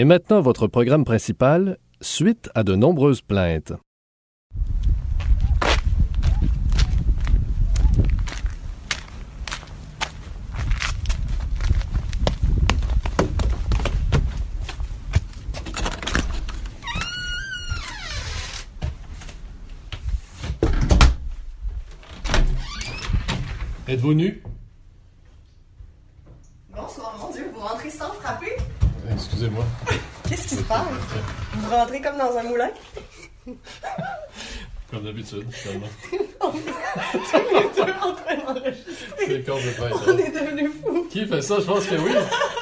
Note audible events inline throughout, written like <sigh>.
Et maintenant, votre programme principal, suite à de nombreuses plaintes. Êtes-vous nu? Bonsoir, mon Dieu, vous rentrez sans frapper? Excusez-moi. Qu'est-ce qui se passe? Vous rentrez comme dans un moulin? Comme d'habitude, finalement. <laughs> On est deux en train d'enregistrer. C'est complètement On étrange. est devenus fous. Qui fait ça? Je pense que oui.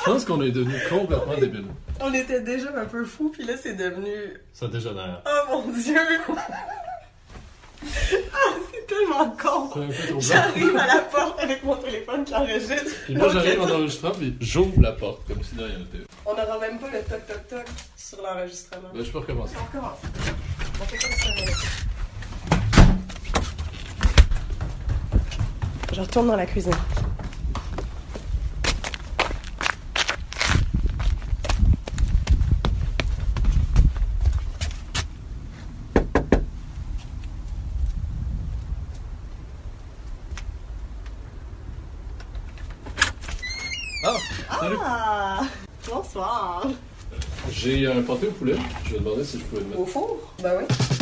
Je pense qu'on est devenu complètement débiles. On était déjà un peu fous, puis là, c'est devenu... Ça dégénère. Oh mon Dieu! Ah, c'est tellement con! J'arrive à la porte avec mon téléphone qui enregistre. Puis moi, j'arrive en enregistrant, puis j'ouvre la porte, comme si de rien n'était. On n'aura même pas le toc-toc-toc sur l'enregistrement. Ben, je peux recommencer. On recommence. On fait comme ça. mais- Je retourne dans la cuisine. Ah! Salut! Ah! Bonsoir! J'ai un pâté au poulet. Je vais demander si je pouvais le mettre. Au four? Ben oui.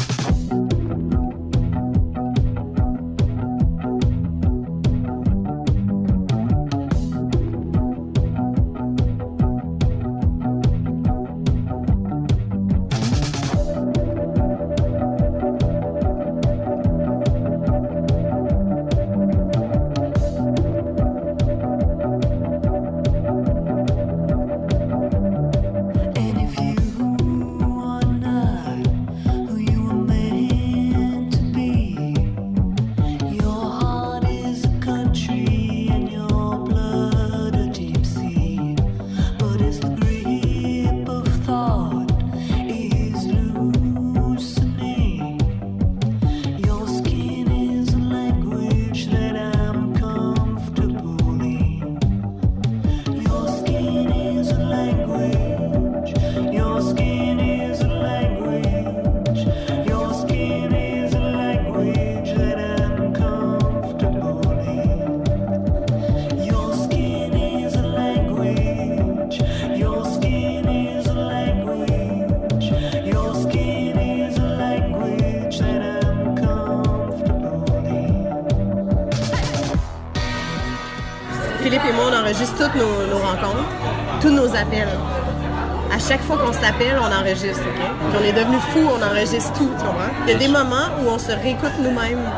Chaque fois qu'on s'appelle, on enregistre, OK? Puis on est devenus fous, on enregistre tout, tu vois? Il y a des moments où on se réécoute nous-mêmes.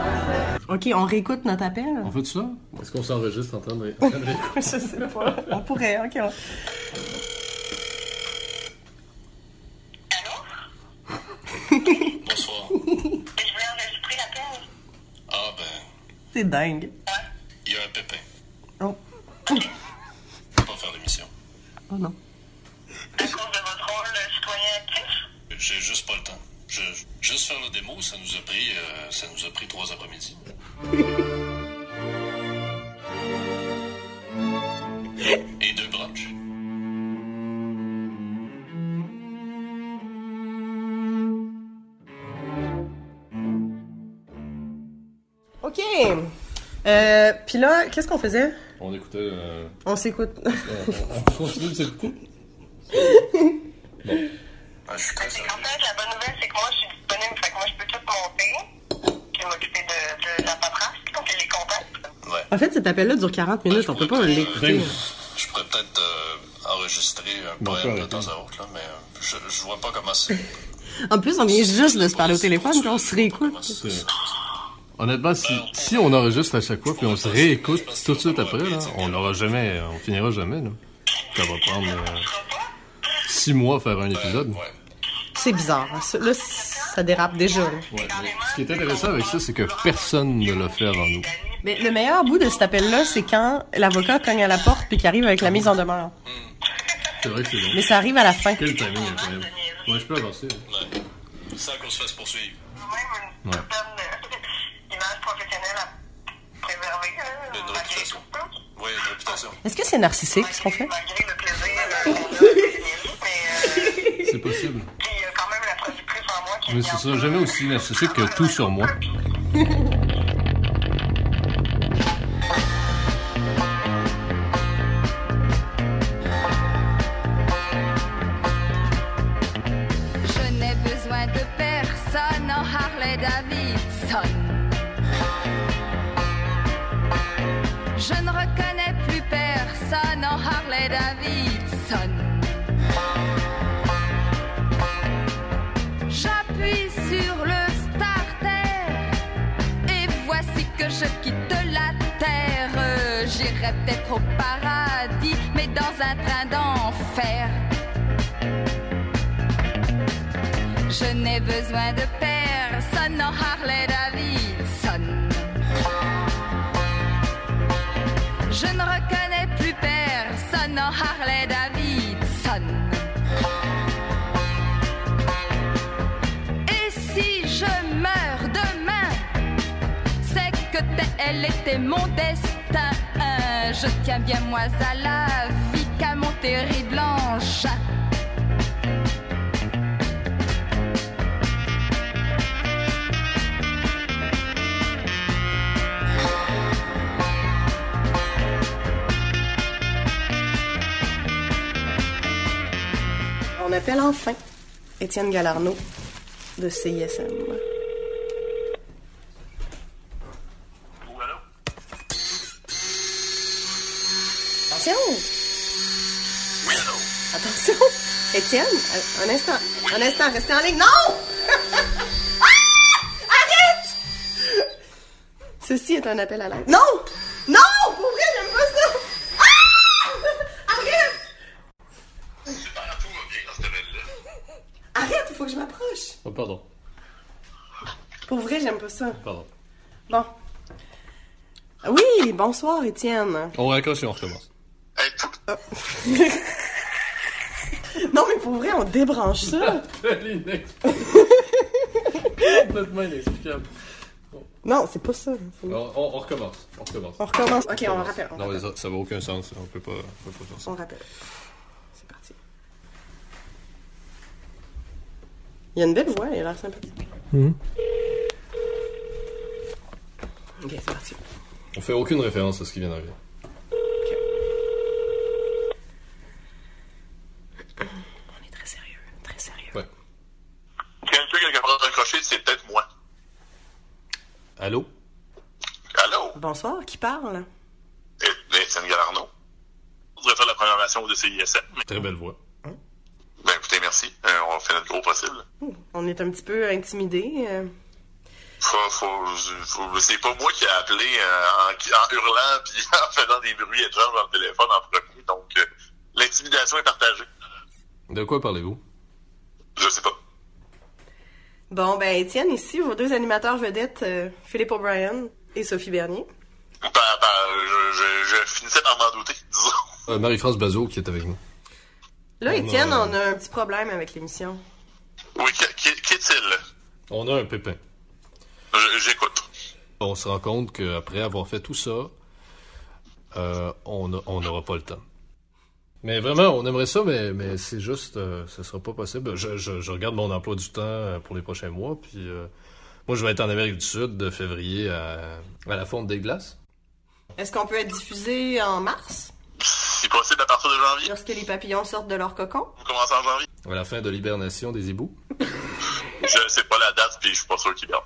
OK, on réécoute notre appel? On fait ça? Est-ce qu'on s'enregistre en train de... <laughs> Je sais pas. On pourrait, OK. on- Bonsoir. <laughs> Je voulais enregistrer l'appel. Ah ben, C'est dingue. il y a un pépin. Oh. Je peux pas faire l'émission. Oh non. J'ai juste pas le temps. Je, juste faire la démo, ça nous a pris, euh, ça nous a pris trois après-midi. <laughs> Et deux brunchs. OK. Euh, puis là, qu'est-ce qu'on faisait? On écoutait... euh, On s'écoute. on, on continue de s'écouter? Ah, <laughs> je suis très sérieux. la bonne nouvelle, c'est que moi, je suis disponible. Fait que moi, je peux tout monter. Puis m'occuper de, de la paperasse, donc les contacts. Ouais. En fait, cet appel-là dure 40 minutes. On peut pas l'écouter. Je pourrais peut-être euh, enregistrer un Bon, poème de temps à autre, là, mais euh, je, je vois pas comment c'est. <laughs> En plus, on vient juste de se parler au téléphone, puis on se réécoute. Honnêtement, si, si on enregistre à chaque fois puis on se réécoute tout de suite après, là, on l'aura jamais, on finira jamais. Là. Ça va <laughs> prendre euh, six mois à faire un épisode. Ouais. C'est bizarre. Ça- Là, ça dérape déjà. là. Ouais, mais ce qui est intéressant avec ça, c'est que personne ne l'a fait avant nous. Mais le meilleur bout de cet appel-là, c'est quand l'avocat cogne à la porte puis qu'il arrive avec la mise en demeure. C'est vrai que c'est long. Mais ça arrive à la fin. Quel timing incroyable. Ouais, je peux avancer. Ouais. Sans qu'on se fasse poursuivre. Même une Ouais. certaine euh, <laughs> image professionnelle à préserver. hein, Une réputation. tout. Oui, une réputation. Est-ce que c'est narcissique ce qu'on fait? Malgré le <laughs> Mais c'est ça, jamais aussi narcissique que tout sur moi. Je n'ai besoin de personne en Harley Davidson. Je quitte la terre. J'irai peut-être au paradis, mais dans un train d'enfer. Je n'ai besoin de personne en Harley Davidson. Je ne reconnais plus personne en Harley Davidson. Et si je meurs demain, que tel était mon destin. Je tiens bien moi à la vie qu'à mon engin. On appelle enfin Étienne Galarno de CISM. Ou allô? Attention! Oui, allô? Attention! Étienne, euh, un instant. Un instant, restez en ligne. Non! <laughs> Ah! Arrête! Ceci est un appel à l'aide. Non! Non! Pour vrai, j'aime pas ça! Ah! Arrête! Super, tout va bien dans cette belle-là. Arrête, il faut que je m'approche. Oh, pardon, Pour vrai, j'aime pas ça. pardon. Bon. Oui, bonsoir, Étienne. On raccroche et on recommence. Tout... <laughs> Non, mais pour vrai, on débranche ça. <laughs> Complètement inexplicable. Non, c'est pas ça. On, on- on recommence, on recommence. On recommence. Ok, on rappelle. On Non, mais rappelle. ça, ça va aucun sens, on peut pas, on peut pas faire ça. On rappelle. C'est parti. Il y a une belle voix, il a l'air sympathique. Ok, c'est parti. On fait aucune référence à ce qui vient d'arriver. On est très sérieux, très sérieux. Ouais. Quelqu'un qui a pas raccroché, c'est peut-être moi. Allô? Allô? Bonsoir, qui parle? Étienne Galarno. Je voudrais faire la programmation de CISM. mais- Très belle voix. Ben écoutez, merci. Euh, on fait notre gros possible. On est un petit peu intimidés. euh. Faut, faut, faut- c'est pas moi qui ai appelé euh, en, en hurlant <laughs> puis en faisant des bruits étranges dans le téléphone en premier. Donc, euh, l'intimidation est partagée. De quoi parlez-vous? Je sais pas. Bon, ben, Étienne, ici, vos deux animateurs vedettes, euh, Philippe O'Brien et Sophie Bernier. Ben, ben, je, je, je finissais par m'en douter, <laughs> disons. Euh, Marie-France Bazot qui est avec nous. Là, Étienne, on a un petit problème avec l'émission. Oui, qui, qui, qui est-il? On a un pépin. J'écoute. On se rend compte qu'après avoir fait tout ça, euh, on n'aura pas le temps. Mais vraiment, on aimerait ça, mais, mais c'est juste, euh, ce sera pas possible. Je, je- je regarde mon emploi du temps euh, pour les prochains mois, puis euh, moi, je vais être en Amérique du Sud de février à, à la fonte des glaces. Est-ce qu'on peut être diffusé en mars, Si possible, à partir de janvier. lorsque les papillons sortent de leur cocon? Vous commencez en janvier? À la fin de l'hibernation des hiboux? <laughs> Je sais pas la date, puis je suis pas sûr qu'il y a.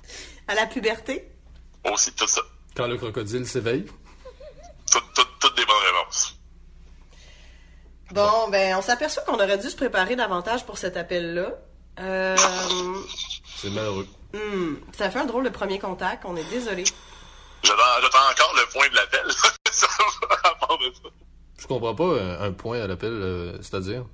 À la puberté? Aussi, tout ça. Quand le crocodile s'éveille? Tout- tout- Toutes des bonnes réponses. Bon, ben, on s'aperçoit qu'on aurait dû se préparer davantage pour cet appel-là. Euh, C'est malheureux. hmm, ça fait un drôle de premier contact, on est désolé. J'attends encore le point de l'appel. <laughs> Je comprends pas euh, un point à l'appel, euh, c'est-à-dire?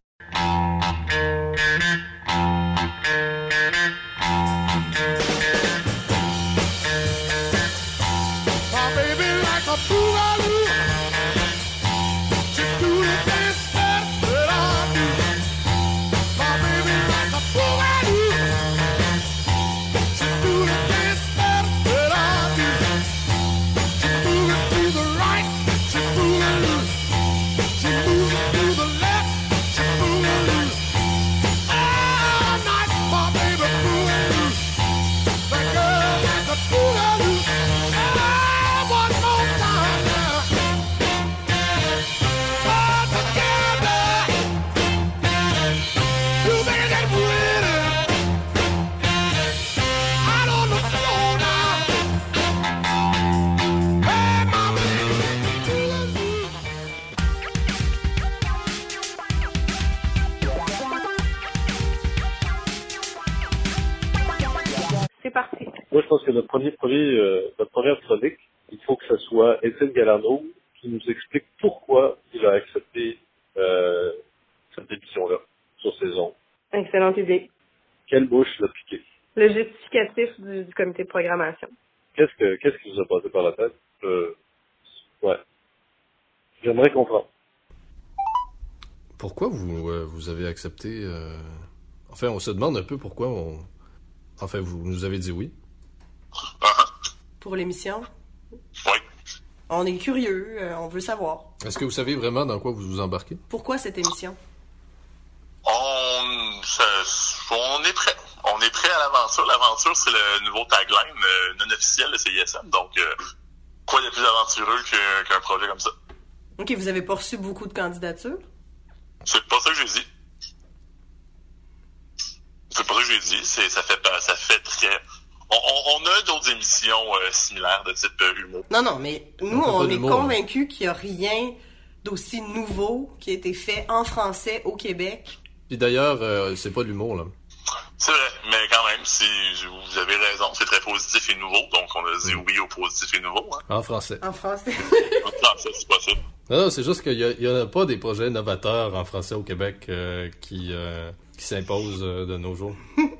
Notre premier, premier, euh, notre première chronique, il faut que ce soit Étienne Galano qui nous explique pourquoi il a accepté euh, cette émission-là sur saison. Excellente idée. Quelle bouche l'a piqué? Le justificatif du, du comité de programmation. Qu'est-ce que qu'est-ce qui vous a passé par la tête? Euh, ouais. J'aimerais comprendre. Pourquoi vous, euh, vous avez accepté... euh, Enfin, on se demande un peu pourquoi on... Enfin, vous nous avez dit oui. Pour l'émission, Oui. on est curieux, euh, on veut savoir. Est-ce que vous savez vraiment dans quoi vous vous embarquez? Pourquoi cette émission? On, ça- on est prêt. On est prêt à l'aventure. L'aventure, c'est le nouveau tagline euh, non officiel de CISM. Donc, euh, quoi de plus aventureux qu'un projet comme ça? Ok, vous avez pas reçu beaucoup de candidatures? C'est pas ça que j'ai dit. C'est pas ça que j'ai dit. C'est, ça fait, ça fait très. On, on- on a d'autres émissions euh, similaires de type euh, humour. Non, non, mais nous, On est convaincus qu'il n'y a rien d'aussi nouveau qui a été fait en français au Québec. Puis d'ailleurs, euh, c'est pas de l'humour, là. C'est vrai, mais quand même, si je- vous avez raison, c'est très positif et nouveau. Donc, on a dit oui au positif et nouveau. Hein. En français. En français. <laughs> En français, c'est possible. Non, non, c'est juste qu'il y, a- il y en a pas des projets novateurs en français au Québec euh, qui, euh, qui s'imposent euh, de nos jours. <laughs>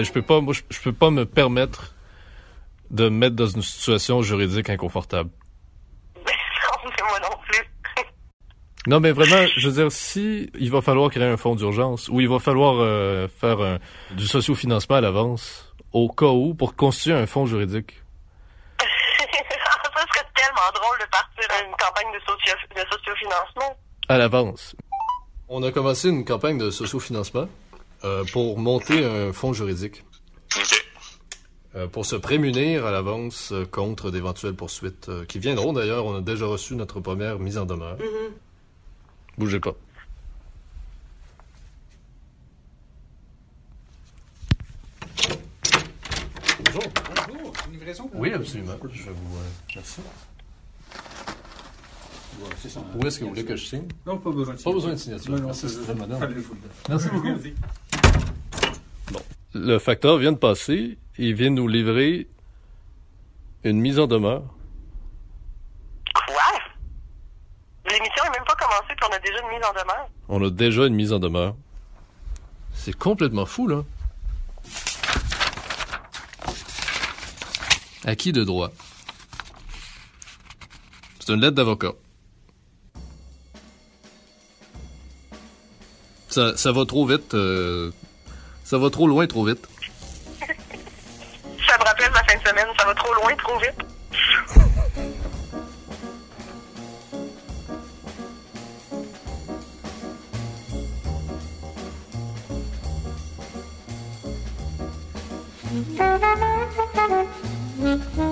Mais je peux pas, moi, je, je peux pas me permettre de me mettre dans une situation juridique inconfortable. <laughs> non, mais moi non plus. Non, mais vraiment, je veux dire, si il va falloir créer un fonds d'urgence ou il va falloir euh, faire un- du sociofinancement à l'avance, au cas où, pour constituer un fonds juridique. <laughs> ça serait tellement drôle de partir une campagne de, socio de sociofinancement. À l'avance. On a commencé une campagne de sociofinancement euh, pour monter un fonds juridique. Euh, pour se prémunir à l'avance euh, contre d'éventuelles poursuites euh, qui viendront d'ailleurs. On a déjà reçu notre première mise en demeure. Bougez pas. Bonjour. Bonjour, une livraison? Oui, absolument. Je vais vous. merci. c'est ça. Où est-ce que vous voulez que je signe? Non, pas besoin de Pas signature. besoin de signature. Non, non, Merci, madame. Merci beaucoup. Merci. Le facteur vient de passer. Il vient nous livrer une mise en demeure. Quoi? L'émission n'est même pas commencée, puis on a déjà une mise en demeure. On a déjà une mise en demeure. C'est complètement fou, là. Acquis de droit? C'est une lettre d'avocat. Ça, ça va trop vite. euh, ça va trop loin, trop vite. <laughs> Ça me rappelle ma fin de semaine, ça va trop loin, trop vite. <laughs>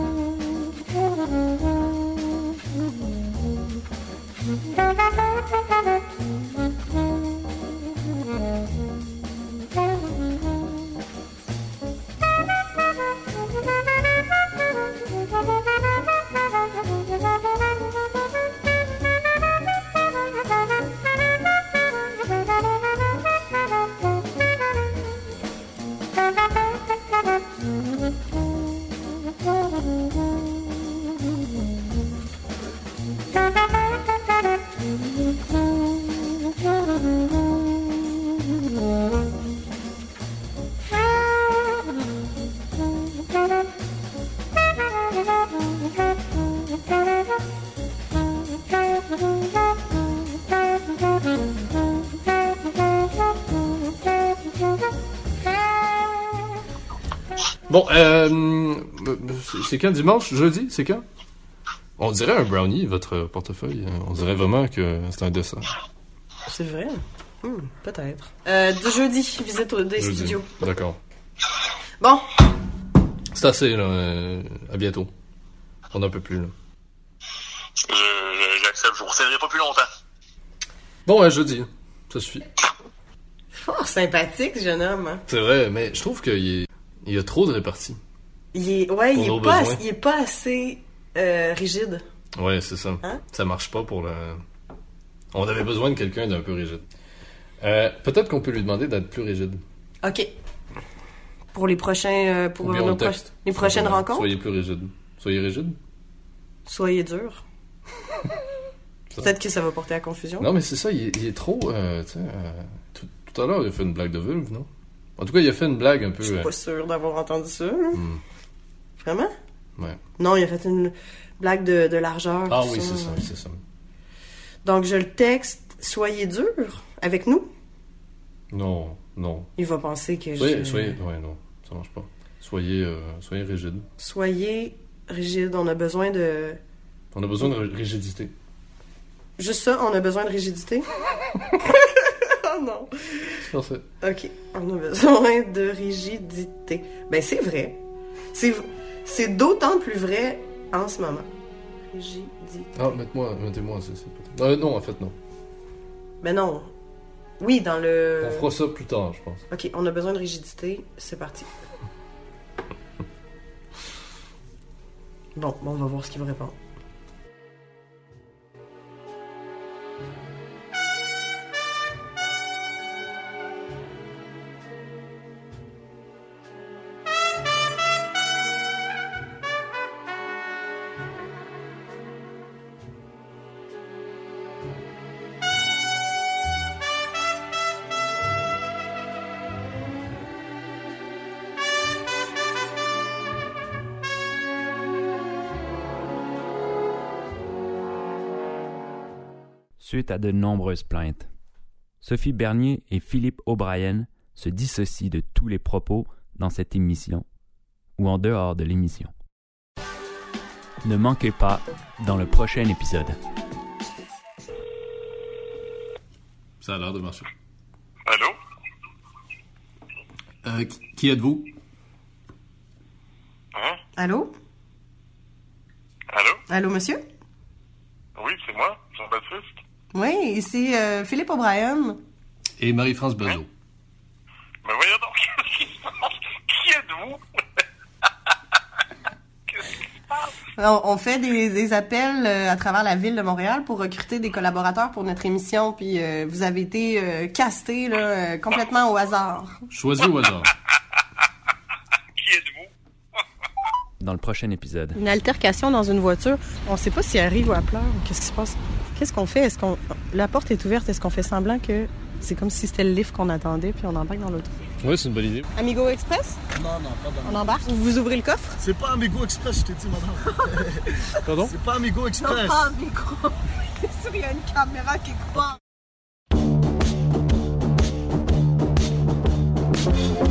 euh, c'est- quand dimanche? Jeudi? C'est quand? On dirait un brownie, votre portefeuille. On dirait vraiment que c'est un dessin. C'est vrai? Hmm, peut-être. Euh, de jeudi, visite au, des Jeudi. studios. D'accord. Bon, C'est assez, là. euh, à bientôt. On n'en peut plus, là. Je- je- J'accepte, je vous retiendrai pas plus longtemps. Bon, ouais, jeudi. Ça suffit. fort sympathique, ce jeune homme. hein. C'est vrai, mais je trouve qu'il il y a trop de réparties. Il est, ouais, il est, pas, il est pas assez euh, rigide. Ouais, c'est ça. Hein? Ça marche pas pour le. On avait besoin de quelqu'un d'un peu rigide. Euh, Peut-être qu'on peut lui demander d'être plus rigide. OK. Pour les prochains, euh, pour nos pro- les prochaines rencontres, Soyez plus rigide. Soyez rigide? soyez dur. <laughs> Peut-être que ça va porter à confusion. Non, mais c'est ça, il est, il est trop. euh, tout, tout à l'heure, il a fait une blague de vulve, non? En tout cas, il a fait une blague un peu. Je suis pas sûre d'avoir entendu ça. là. hmm, Vraiment? ouais. Non, il a fait une blague de, de largeur. Ah oui, c'est ça, c'est ça. Donc, je le texte, soyez dur avec nous. Non, non. Il va penser que Soyez, je... soyez, ouais, non, ça marche pas. Soyez, euh, soyez rigide. Soyez rigide, on a besoin de... On a besoin de ri- rigidité. Juste ça, on a besoin de rigidité? <laughs> oh non. C'est. Ok, on a besoin de rigidité. Ben, c'est vrai. C'est, c'est d'autant plus vrai en ce moment. Rigidité. Ah, mettez-moi, mettez-moi, c'est, c'est. Euh, non, en fait, non. Ben non. Oui, dans le... On fera ça plus tard, je pense. Ok, on a besoin de rigidité, c'est parti. <laughs> Bon, bon, on va voir ce qu'il va répondre. Suite à de nombreuses plaintes, Sophie Bernier et Philippe O'Brien se dissocient de tous les propos dans cette émission ou en dehors de l'émission. Ne manquez pas dans le prochain épisode. Ça a l'air de marcher. Allô? Euh, qui- êtes-vous? Hein? Allô? Allô? Allô, monsieur? Oui, c'est moi, Jean-Baptiste. Oui, ici euh, Philippe O'Brien. Et Marie-France Bazot. Mais voyons donc, <laughs> qu'est-ce qui se passe? Qui êtes-vous? <laughs> On, on fait des, des appels euh, à travers la ville de Montréal pour recruter des collaborateurs pour notre émission, puis euh, vous avez été euh, casté là, complètement au hasard. Choisis au hasard. Qui êtes-vous? Dans le prochain épisode. Une altercation dans une voiture, on sait pas si elle rit ou elle pleure. Qu'est-ce qui se passe? Qu'est-ce qu'on fait? Est-ce qu'on. La porte est ouverte, est-ce qu'on fait semblant que c'est comme si c'était le lift qu'on attendait puis on embarque dans l'auto? Ouais, c'est une bonne idée. Amigo Express? Non, non, pas dans On embarque? Vous, vous ouvrez le coffre? C'est pas Amigo Express, je t'ai dit, madame. <laughs> Pardon? C'est pas Amigo Express. micro. <laughs> il y a une caméra qui croit. But if